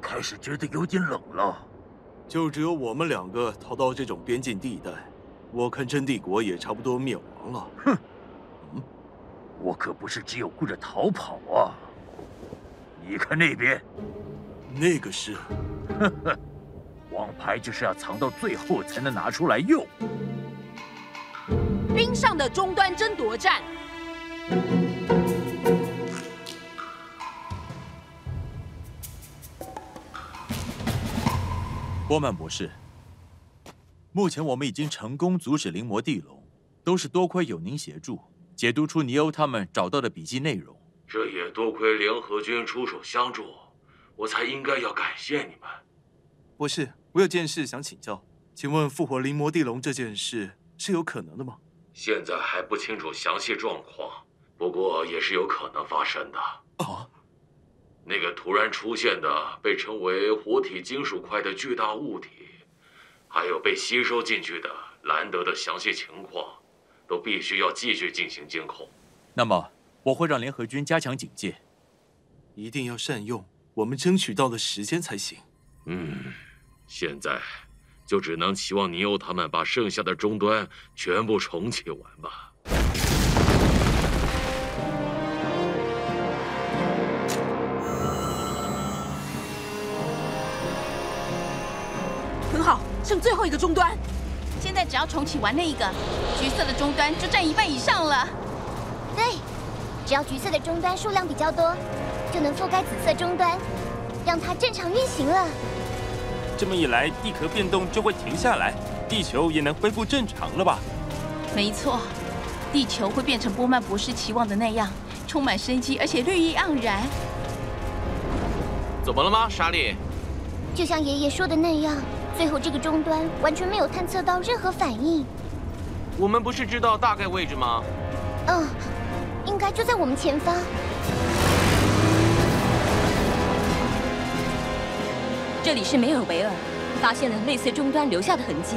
开始觉得有点冷了。就只有我们两个逃到这种边境地带，我看真帝国也差不多灭亡了。哼，嗯，我可不是只有顾着逃跑啊。你看那边，那个是，呵呵，王牌就是要藏到最后才能拿出来用。冰上的终端争夺战。波曼博士，目前我们已经成功阻止灵魔地龙，都是多亏有您协助，解读出尼欧他们找到的笔记内容。这也多亏联合军出手相助，我才应该要感谢你们。博士，我有件事想请教，请问复活灵魔地龙这件事是有可能的吗？现在还不清楚详细状况，不过也是有可能发生的。啊，那个突然出现的被称为活体金属块的巨大物体，还有被吸收进去的兰德的详细情况，都必须要继续进行监控。那么。我会让联合军加强警戒，一定要善用我们争取到的时间才行。嗯，现在就只能期望尼欧他们把剩下的终端全部重启完吧。剩最后一个终端。现在只要重启完那一个，橘色的终端就占一半以上了。对。只要橘色的终端数量比较多，就能覆盖紫色终端，让它正常运行了。这么一来，地壳变动就会停下来，地球也能恢复正常了吧？没错，地球会变成波曼博士期望的那样，充满生机，而且绿意盎然。怎么了吗，莎莉？就像爷爷说的那样，最后这个终端完全没有探测到任何反应。我们不是知道大概位置吗？嗯。应该就在我们前方。这里是梅尔维尔，发现了类似终端留下的痕迹。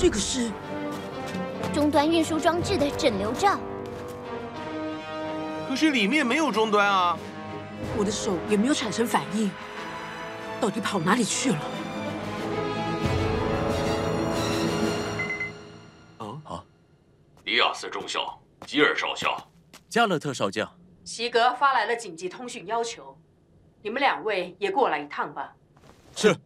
这个是终端运输装置的整流罩。可是里面没有终端啊！我的手也没有产生反应，到底跑哪里去了？迪亚斯中校，吉尔少校，加勒特少将，席格发来了紧急通讯要求，你们两位也过来一趟吧。是。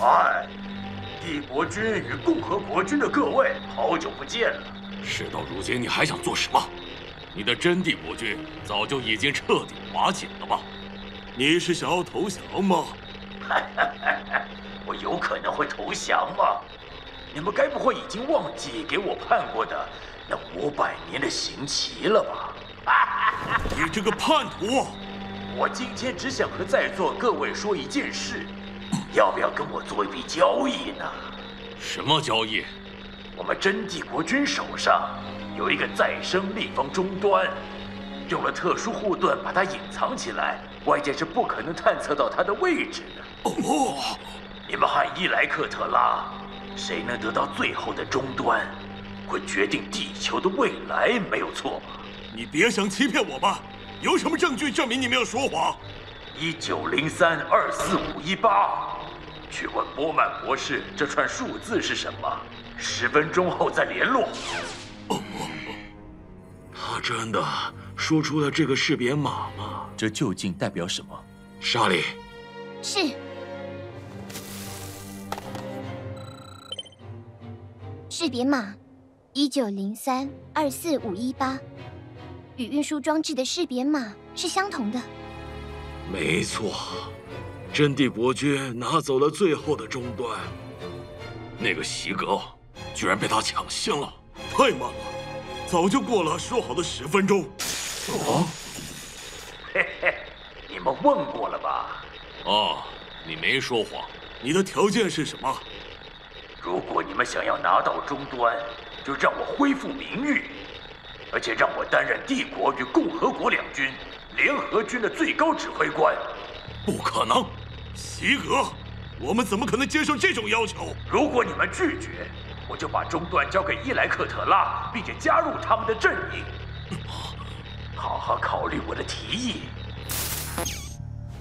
嗨，帝国军与共和国军的各位，好久不见了。事到如今，你还想做什么？你的真帝国军早就已经彻底瓦解了吧？你是想要投降吗？我有可能会投降吗？你们该不会已经忘记给我判过的那五百年的刑期了吧？你这个叛徒！我今天只想和在座各位说一件事，要不要跟我做一笔交易呢？什么交易？我们真帝国军手上有一个再生立方终端，用了特殊护盾把它隐藏起来，外界是不可能探测到它的位置的。哦。你们和伊莱克特拉，谁能得到最后的终端，会决定地球的未来，没有错吧？你别想欺骗我吧！有什么证据证明你没有说谎？一九零三二四五一八，去问波曼博士，这串数字是什么？十分钟后再联络。哦，他真的说出了这个识别码吗？这究竟代表什么？莎莉，是。识别码一九零三二四五一八，与运输装置的识别码是相同的。没错，真帝国军拿走了最后的终端，那个席格居然被他抢先了，太慢了，早就过了说好的十分钟。哦，嘿嘿，你们问过了吧？哦，你没说谎。你的条件是什么？如果你们想要拿到终端，就让我恢复名誉，而且让我担任帝国与共和国两军联合军的最高指挥官。不可能！西格，我们怎么可能接受这种要求？如果你们拒绝，我就把终端交给伊莱克特拉，并且加入他们的阵营。好好考虑我的提议。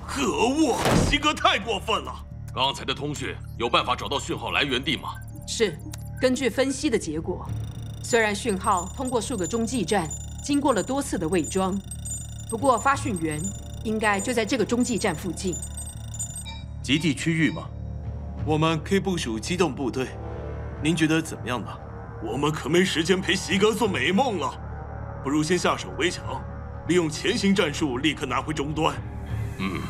可恶，西格太过分了！刚才的通讯有办法找到讯号来源地吗？是，根据分析的结果，虽然讯号通过数个中继站，经过了多次的伪装，不过发讯源应该就在这个中继站附近。基地区域吗？我们可以部署机动部队，您觉得怎么样呢？我们可没时间陪习哥做美梦了，不如先下手为强，利用前行战术立刻拿回终端。嗯，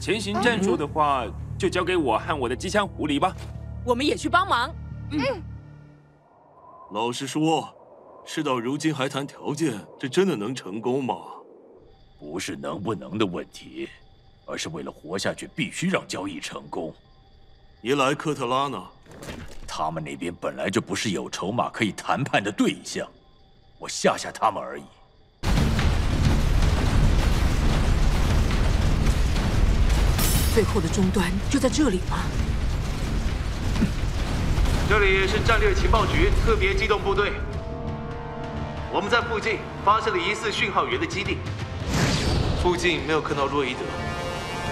前行战术的话，就交给我和我的机枪狐狸吧。我们也去帮忙。嗯。老实说，事到如今还谈条件，这真的能成功吗？不是能不能的问题，而是为了活下去，必须让交易成功。伊莱克特拉呢？他们那边本来就不是有筹码可以谈判的对象，我吓吓他们而已。最后的终端就在这里吗？这里是战略情报局特别机动部队，我们在附近发现了疑似讯号源的基地，附近没有看到洛伊德，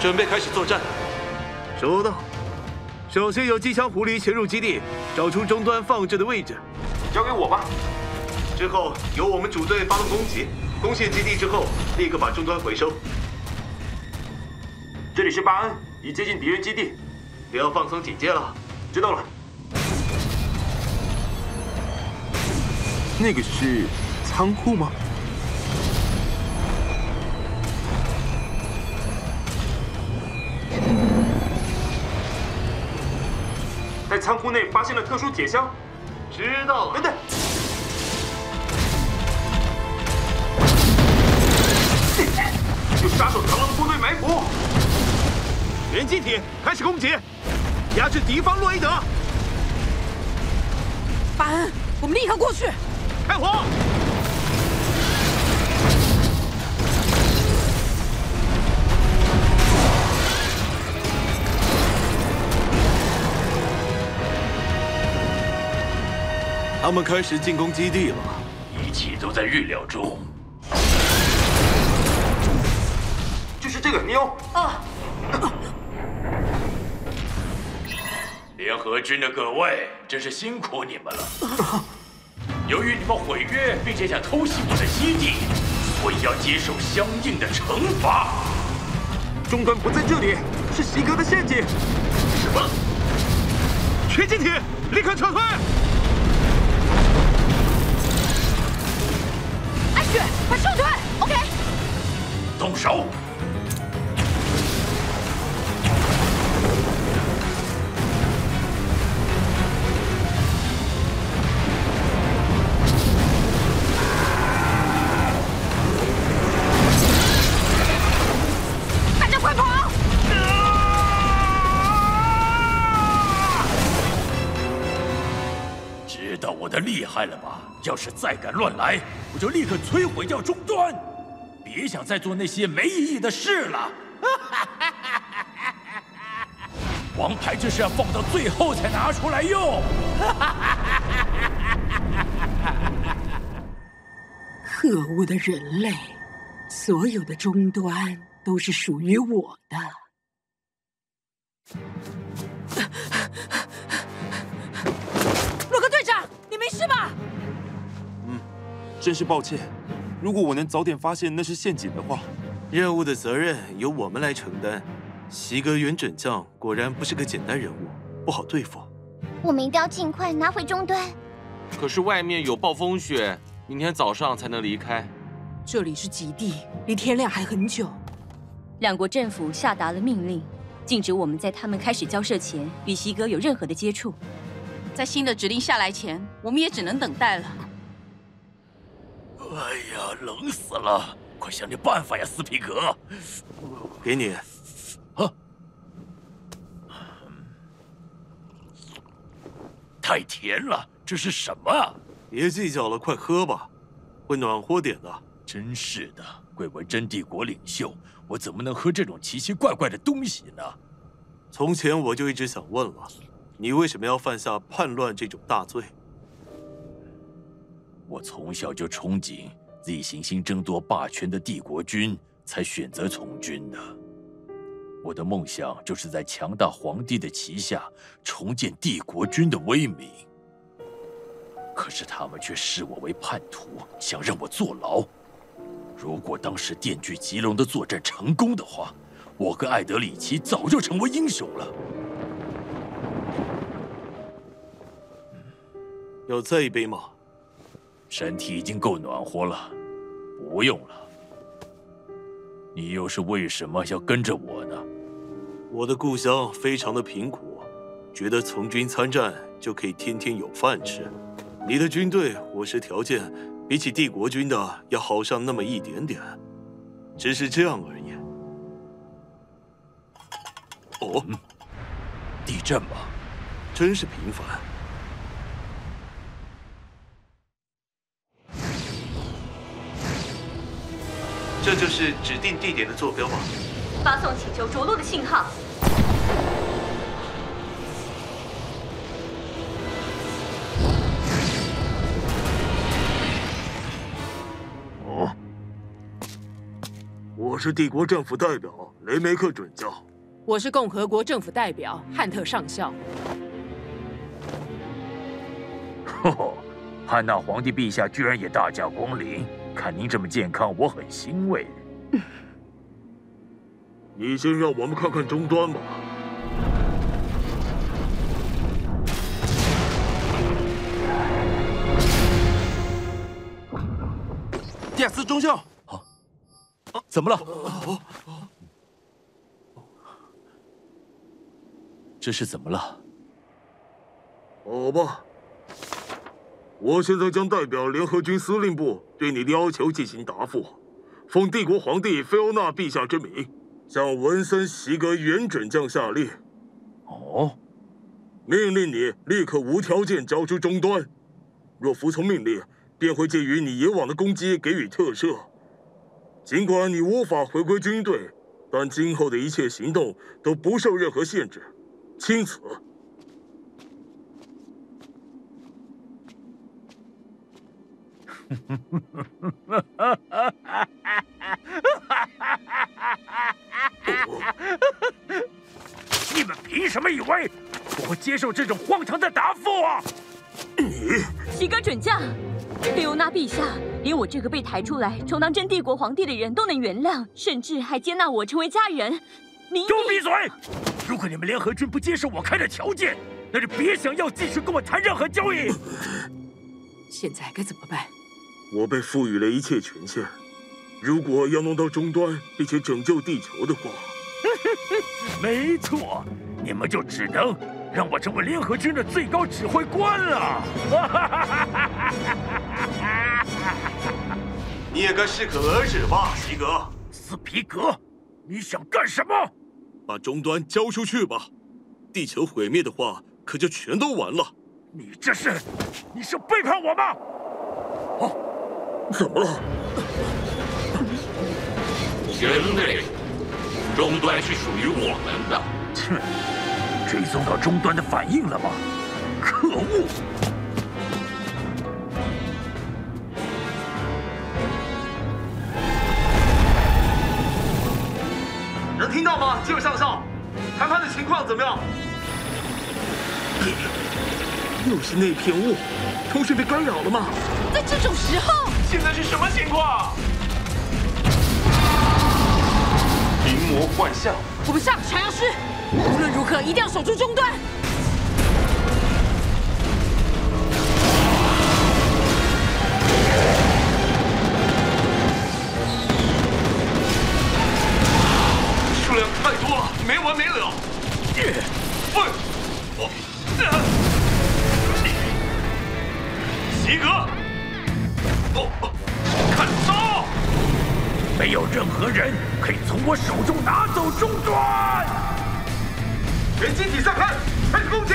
准备开始作战。收到。首先由机枪狐狸潜入基地，找出终端放置的位置，交给我吧。之后由我们主队发动攻击，攻陷基地之后，立刻把终端回收。这里是巴恩，已接近敌人基地，不要放松警戒了。知道了。那个是仓库吗？在仓库内发现了特殊铁箱。知道了。等等。有杀手螳螂部队埋伏。原机体开始攻击，压制敌方洛伊德。巴恩，我们立刻过去。开火！他们开始进攻基地了，一切都在预料中。就是这个妞啊！联合军的各位，真是辛苦你们了。由于你们毁约，并且想偷袭我的基地，所以要接受相应的惩罚。终端不在这里，是西格的陷阱。什么？全机体，立刻撤退！快撤退！OK。动手。知道我的厉害了吧？要是再敢乱来，我就立刻摧毁掉终端！别想再做那些没意义的事了。王牌就是要放到最后才拿出来用。可恶的人类！所有的终端都是属于我的。是吧？嗯，真是抱歉。如果我能早点发现那是陷阱的话，任务的责任由我们来承担。席格元准将果然不是个简单人物，不好对付。我们一定要尽快拿回终端。可是外面有暴风雪，明天早上才能离开。这里是极地，离天亮还很久。两国政府下达了命令，禁止我们在他们开始交涉前与席格有任何的接触。在新的指令下来前，我们也只能等待了。哎呀，冷死了！快想点办法呀，斯皮格。给你。啊！太甜了，这是什么？别计较了，快喝吧，会暖和点的。真是的，贵为真帝国领袖，我怎么能喝这种奇奇怪怪的东西呢？从前我就一直想问了，你为什么要犯下叛乱这种大罪？我从小就憧憬 Z 行星争夺霸权的帝国军，才选择从军的。我的梦想就是在强大皇帝的旗下重建帝国军的威名。可是他们却视我为叛徒，想让我坐牢。如果当时电锯棘龙的作战成功的话，我跟艾德里奇早就成为英雄了。要再一杯吗？身体已经够暖和了，不用了。你又是为什么要跟着我呢？我的故乡非常的贫苦，觉得从军参战就可以天天有饭吃。你的军队伙食条件，比起帝国军的要好上那么一点点，只是这样而已。哦，地震吧，真是频繁。这就是指定地点的坐标吗？发送请求着陆的信号。哦我是帝国政府代表雷梅克准将，我是共和国政府代表汉特上校。哈哈，汉娜皇帝陛下居然也大驾光临，看您这么健康，我很欣慰。你先让我们看看终端吧。蒂亚斯中校。啊怎么了？这是怎么了？好吧，我现在将代表联合军司令部对你的要求进行答复。奉帝国皇帝菲欧娜陛下之名，向文森席格元准将下令：哦，命令你立刻无条件交出终端。若服从命令，便会介于你以往的攻击给予特赦。尽管你无法回归军队，但今后的一切行动都不受任何限制。钦此。你们凭什么以为我会接受这种荒唐的答复啊？你，席格准将。菲欧娜陛下，连我这个被抬出来充当真帝国皇帝的人都能原谅，甚至还接纳我成为家人。你都闭嘴！如果你们联合军不接受我开的条件，那就别想要继续跟我谈任何交易。现在该怎么办？我被赋予了一切权限，如果要弄到终端并且拯救地球的话，没错，你们就只能。让我成为联合军的最高指挥官了！你也该适可而止吧，皮格。斯皮格，你想干什么？把终端交出去吧！地球毁灭的话，可就全都完了。你这是，你是背叛我吗？哦，怎么了？人类，终端是属于我们的。哼。追踪到终端的反应了吗？可恶！能听到吗，吉尔上校？谈判的情况怎么样？又是那片雾，通讯被干扰了吗？在这种时候，现在是什么情况？灵魔幻象，我们上，传药师。无论如何，一定要守住终端。数量太多了，没完没了。喂，我，席格，看招！没有任何人可以从我手中拿走终端。连接体散看，开始攻击。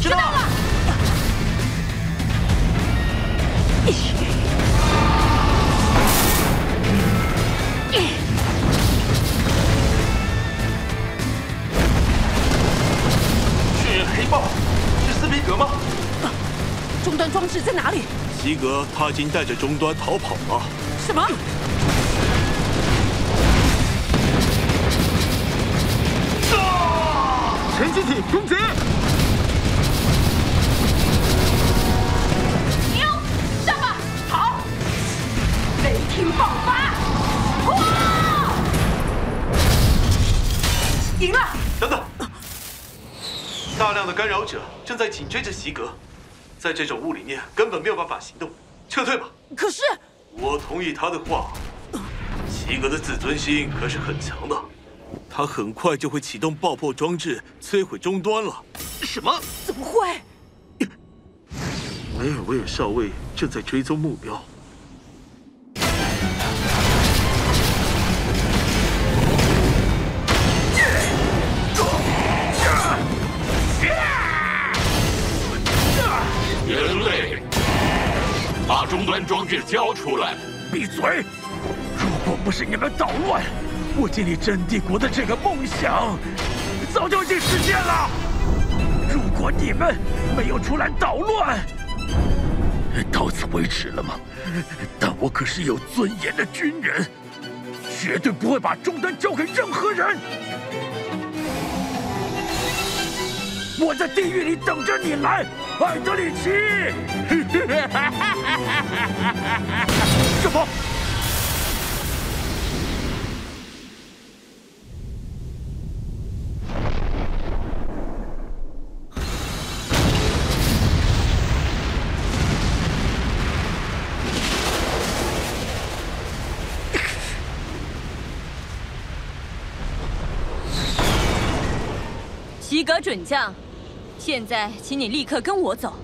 知道了。是黑豹，是斯皮格吗？终端装置在哪里？西格他已经带着终端逃跑了。什么？全机体攻击！牛，上吧！好，雷霆爆发！哇！赢了！等等，大量的干扰者正在紧追着席格，在这种雾里面根本没有办法行动，撤退吧。可是，我同意他的话，齐格的自尊心可是很强的。他很快就会启动爆破装置，摧毁终端了。什么？怎么会？梅尔维尔少尉正在追踪目标。终端装置交出来！闭嘴！如果不是你们捣乱，我建立真帝国的这个梦想，早就已经实现了。如果你们没有出来捣乱，到此为止了吗？但我可是有尊严的军人，绝对不会把终端交给任何人。我在地狱里等着你来，艾德里奇。什么？西格准将，现在请你立刻跟我走。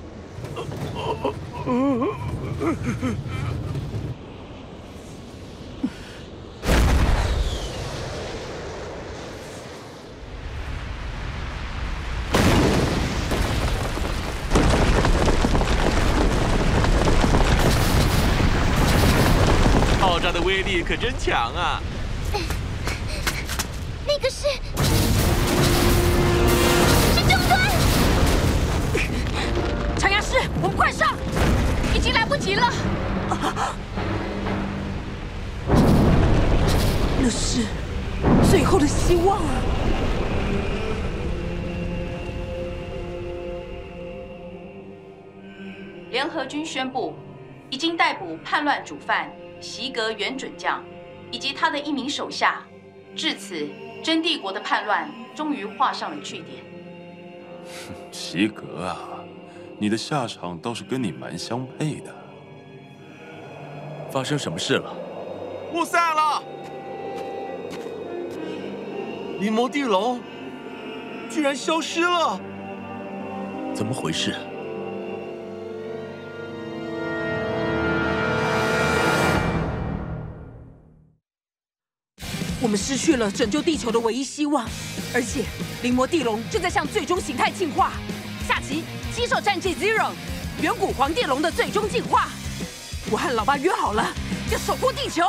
爆炸的威力可真强啊！叛乱主犯席格元准将以及他的一名手下。至此，真帝国的叛乱终于画上了句点。席格啊，你的下场倒是跟你蛮相配的。发生什么事了？雾散了，临魔地龙居然消失了，怎么回事？失去了拯救地球的唯一希望，而且灵魔地龙正在向最终形态进化。下集《机兽战记 Zero》，远古黄帝龙的最终进化。我和老爸约好了，要守护地球。